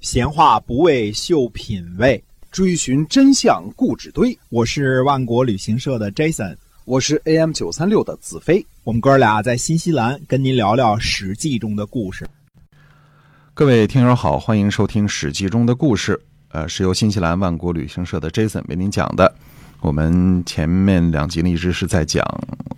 闲话不为秀品味，追寻真相故纸堆。我是万国旅行社的 Jason，我是 AM 九三六的子飞。我们哥俩在新西兰跟您聊聊《史记》中的故事。各位听友好，欢迎收听《史记》中的故事。呃，是由新西兰万国旅行社的 Jason 为您讲的。我们前面两集呢一直是在讲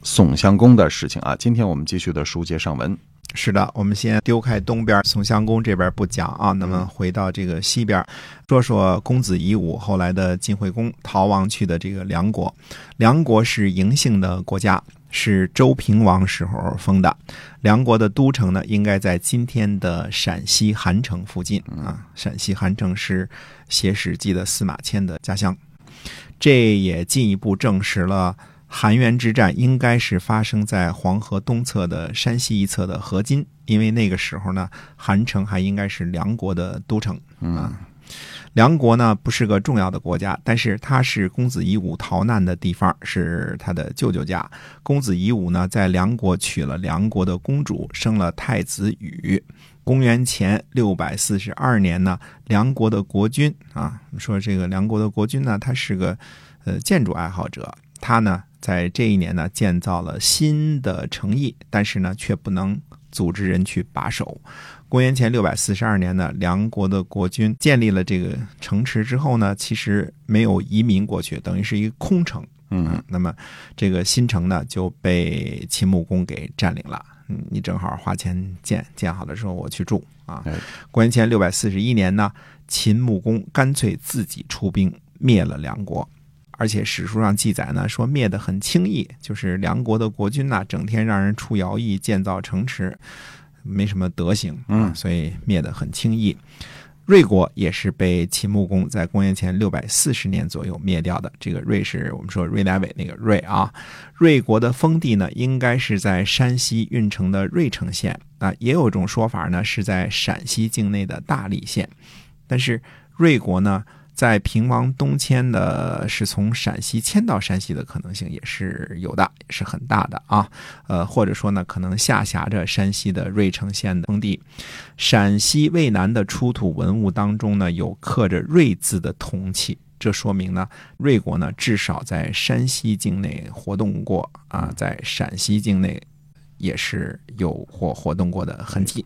宋襄公的事情啊，今天我们继续的书接上文。是的，我们先丢开东边宋襄公这边不讲啊，那么回到这个西边，说说公子夷吾后来的晋惠公逃亡去的这个梁国。梁国是嬴姓的国家，是周平王时候封的。梁国的都城呢，应该在今天的陕西韩城附近啊。陕西韩城是写《史记》的司马迁的家乡，这也进一步证实了。韩元之战应该是发生在黄河东侧的山西一侧的河津，因为那个时候呢，韩城还应该是梁国的都城啊。梁国呢不是个重要的国家，但是它是公子夷吾逃难的地方，是他的舅舅家。公子夷吾呢在梁国娶了梁国的公主，生了太子羽。公元前六百四十二年呢，梁国的国君啊，说这个梁国的国君呢，他是个呃建筑爱好者，他呢。在这一年呢，建造了新的城邑，但是呢，却不能组织人去把守。公元前六百四十二年呢，梁国的国君建立了这个城池之后呢，其实没有移民过去，等于是一个空城。嗯，那么这个新城呢，就被秦穆公给占领了。嗯，你正好花钱建，建好的时候我去住啊。公元前六百四十一年呢，秦穆公干脆自己出兵灭了梁国。而且史书上记载呢，说灭得很轻易，就是梁国的国君呐，整天让人出徭役、建造城池，没什么德行，嗯，所以灭得很轻易。芮国也是被秦穆公在公元前六百四十年左右灭掉的。这个芮是我们说芮乃伟那个芮啊。芮国的封地呢，应该是在山西运城的芮城县啊，也有一种说法呢，是在陕西境内的大荔县。但是芮国呢？在平王东迁的，是从陕西迁到山西的可能性也是有的，也是很大的啊。呃，或者说呢，可能下辖着山西的芮城县的封地。陕西渭南的出土文物当中呢，有刻着“芮”字的铜器，这说明呢，芮国呢至少在山西境内活动过啊，在陕西境内也是有或活动过的痕迹。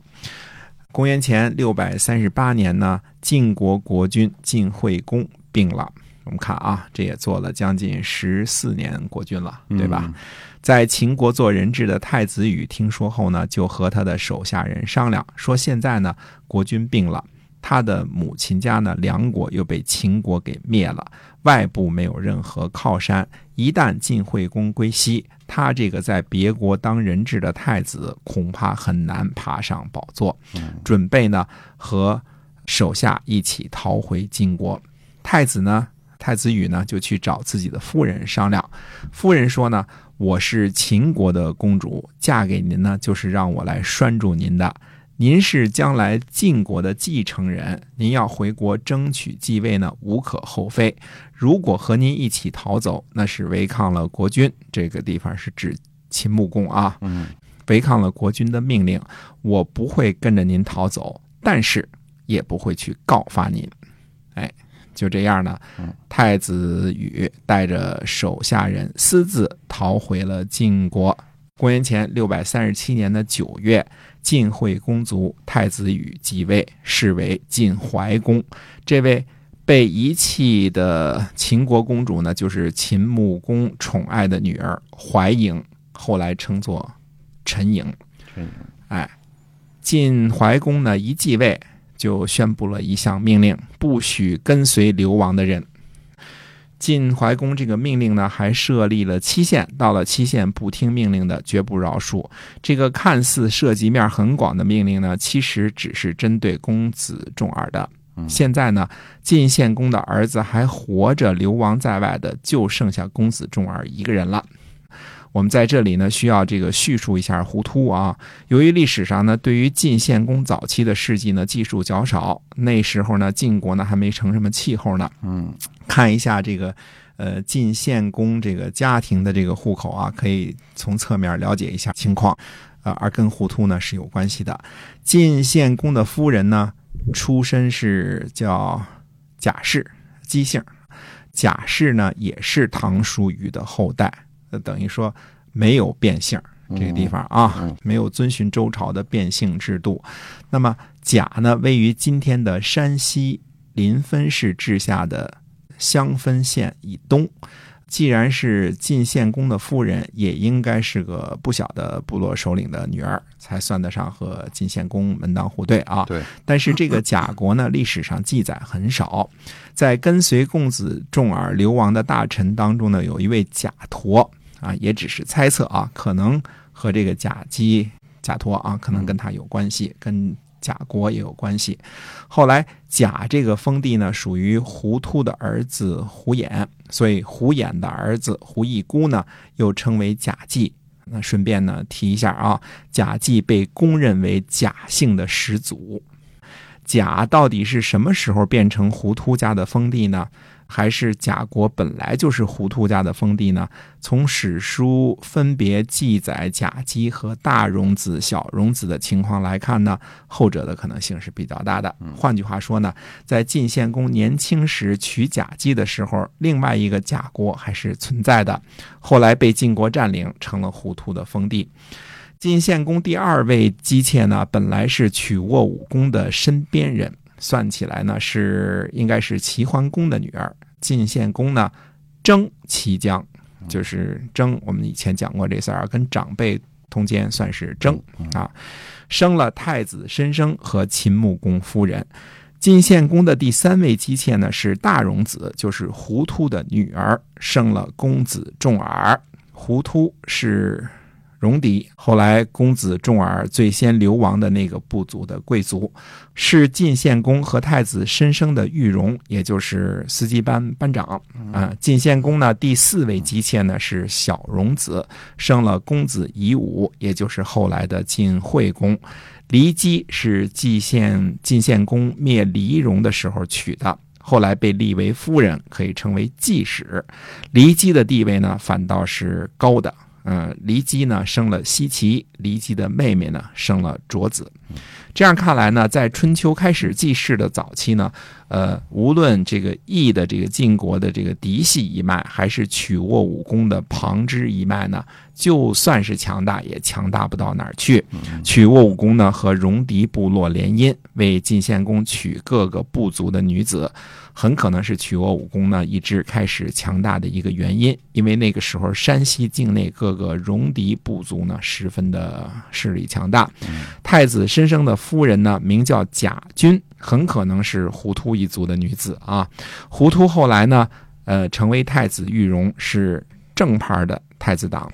公元前六百三十八年呢，晋国国君晋惠公病了。我们看啊，这也做了将近十四年国君了，对吧？在秦国做人质的太子羽听说后呢，就和他的手下人商量，说现在呢，国君病了。他的母亲家呢，梁国又被秦国给灭了，外部没有任何靠山。一旦晋惠公归西，他这个在别国当人质的太子，恐怕很难爬上宝座。准备呢和手下一起逃回晋国。太子呢，太子羽呢就去找自己的夫人商量。夫人说呢，我是秦国的公主，嫁给您呢，就是让我来拴住您的。您是将来晋国的继承人，您要回国争取继位呢，无可厚非。如果和您一起逃走，那是违抗了国君。这个地方是指秦穆公啊，嗯，违抗了国君的命令。我不会跟着您逃走，但是也不会去告发您。哎，就这样呢，太子羽带着手下人私自逃回了晋国。公元前六百三十七年的九月。晋惠公族太子羽继位，是为晋怀公。这位被遗弃的秦国公主呢，就是秦穆公宠爱的女儿怀嬴，后来称作陈嬴。陈嬴，哎，晋怀公呢一继位，就宣布了一项命令：不许跟随流亡的人。晋怀公这个命令呢，还设立了期限，到了期限不听命令的，绝不饶恕。这个看似涉及面很广的命令呢，其实只是针对公子重耳的。现在呢，晋献公的儿子还活着，流亡在外的就剩下公子重耳一个人了。我们在这里呢，需要这个叙述一下胡突啊。由于历史上呢，对于晋献公早期的事迹呢，记述较少，那时候呢，晋国呢还没成什么气候呢。嗯，看一下这个，呃，晋献公这个家庭的这个户口啊，可以从侧面了解一下情况，啊，而跟胡突呢是有关系的。晋献公的夫人呢出身是叫贾氏姬姓，贾氏呢也是唐叔虞的后代，呃等于说没有变姓。这个地方啊，没有遵循周朝的变姓制度。那么甲呢，位于今天的山西临汾市治下的襄汾县以东。既然是晋献公的夫人，也应该是个不小的部落首领的女儿，才算得上和晋献公门当户对啊。对，但是这个贾国呢，历史上记载很少。在跟随公子重耳流亡的大臣当中呢，有一位贾陀啊，也只是猜测啊，可能和这个贾姬、贾托啊，可能跟他有关系，跟贾国也有关系。后来贾这个封地呢，属于胡突的儿子胡衍，所以胡衍的儿子胡义姑呢，又称为贾季。那顺便呢提一下啊，贾季被公认为贾姓的始祖。贾到底是什么时候变成胡突家的封地呢？还是贾国本来就是胡涂家的封地呢？从史书分别记载贾姬和大荣子、小荣子的情况来看呢，后者的可能性是比较大的。换句话说呢，在晋献公年轻时娶贾姬的时候，另外一个贾国还是存在的，后来被晋国占领，成了胡涂的封地。晋献公第二位姬妾呢，本来是曲沃武公的身边人。算起来呢，是应该是齐桓公的女儿。晋献公呢，征齐姜，就是征。我们以前讲过这事儿，跟长辈通奸算是征啊。生了太子申生和秦穆公夫人。晋献公的第三位姬妾呢是大荣子，就是胡突的女儿，生了公子重耳。胡突是。戎狄，后来公子重耳最先流亡的那个部族的贵族，是晋献公和太子申生的御戎，也就是司机班班长。啊，晋献公呢第四位姬妾呢是小荣子，生了公子夷吾，也就是后来的晋惠公。骊姬是晋献晋献公灭骊戎的时候娶的，后来被立为夫人，可以称为继室。骊姬的地位呢反倒是高的。嗯，骊姬呢生了奚齐，骊姬的妹妹呢生了卓子。这样看来呢，在春秋开始记事的早期呢，呃，无论这个义的这个晋国的这个嫡系一脉，还是曲沃武功的旁支一脉呢，就算是强大，也强大不到哪儿去。曲沃武公呢和戎狄部落联姻，为晋献公娶各个部族的女子。很可能是曲沃武公呢一直开始强大的一个原因，因为那个时候山西境内各个戎狄部族呢十分的势力强大。太子申生的夫人呢名叫贾君，很可能是胡突一族的女子啊。胡突后来呢，呃，成为太子玉容，是正牌的太子党。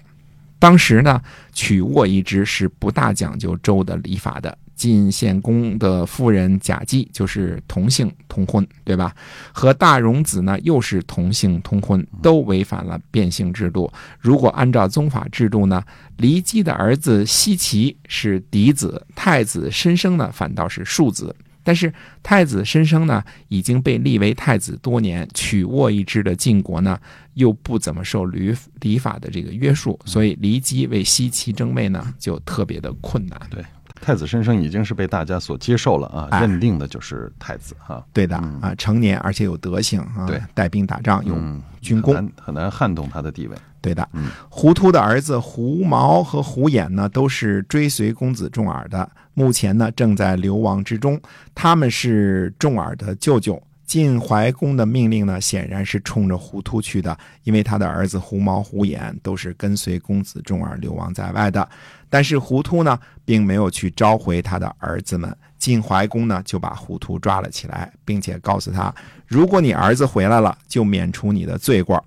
当时呢，曲沃一支是不大讲究周的礼法的。晋献公的夫人贾姬就是同姓通婚，对吧？和大荣子呢又是同姓通婚，都违反了变姓制度。如果按照宗法制度呢，骊姬的儿子奚齐是嫡子，太子申生呢反倒是庶子。但是太子申生呢已经被立为太子多年，曲沃一支的晋国呢又不怎么受礼礼法的这个约束，所以骊姬为西齐争位呢就特别的困难。对。太子申生已经是被大家所接受了啊，认定的就是太子哈。对的啊，成年而且有德行啊，对，带兵打仗有军功，很难撼动他的地位。对的，胡秃的儿子胡毛和胡衍呢，都是追随公子重耳的，目前呢正在流亡之中。他们是重耳的舅舅。晋怀公的命令呢，显然是冲着胡突去的，因为他的儿子胡毛、胡衍都是跟随公子重耳流亡在外的。但是胡突呢，并没有去召回他的儿子们。晋怀公呢，就把胡突抓了起来，并且告诉他：如果你儿子回来了，就免除你的罪过。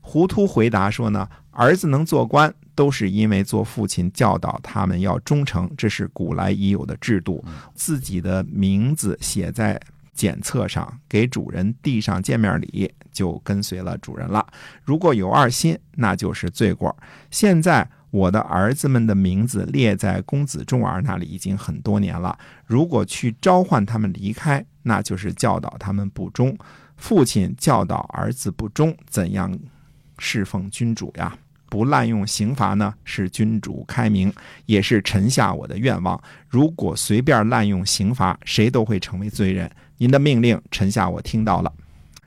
胡突回答说呢，儿子能做官，都是因为做父亲教导他们要忠诚，这是古来已有的制度。自己的名字写在。检测上给主人递上见面礼，就跟随了主人了。如果有二心，那就是罪过。现在我的儿子们的名字列在公子重耳那里已经很多年了。如果去召唤他们离开，那就是教导他们不忠。父亲教导儿子不忠，怎样侍奉君主呀？不滥用刑罚呢，是君主开明，也是臣下我的愿望。如果随便滥用刑罚，谁都会成为罪人。您的命令，臣下我听到了。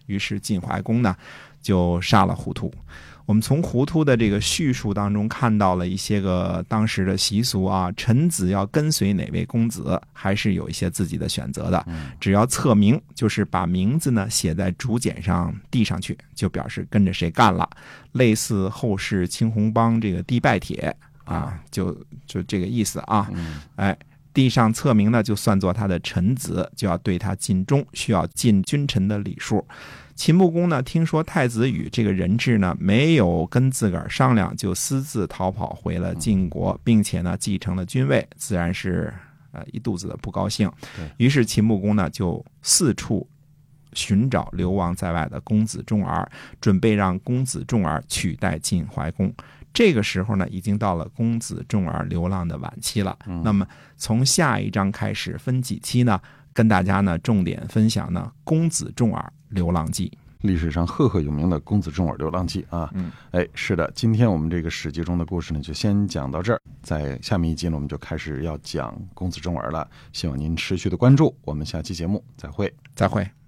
于是晋怀公呢，就杀了糊涂。我们从糊涂的这个叙述当中看到了一些个当时的习俗啊，臣子要跟随哪位公子，还是有一些自己的选择的。只要册名，就是把名字呢写在竹简上递上去，就表示跟着谁干了，类似后世青红帮这个递拜帖啊，就就这个意思啊。哎，递上册名呢，就算作他的臣子，就要对他尽忠，需要尽君臣的礼数。秦穆公呢，听说太子羽这个人质呢没有跟自个儿商量，就私自逃跑回了晋国，并且呢继承了君位，自然是呃一肚子的不高兴。于是秦穆公呢就四处寻找流亡在外的公子重耳，准备让公子重耳取代晋怀公。这个时候呢，已经到了公子重耳流浪的晚期了。那么从下一章开始分几期呢？跟大家呢重点分享呢《公子重耳流浪记》，历史上赫赫有名的《公子重耳流浪记》啊。嗯，哎，是的，今天我们这个史记中的故事呢，就先讲到这儿。在下面一集呢，我们就开始要讲公子重耳了。希望您持续的关注。我们下期节目再会，再会。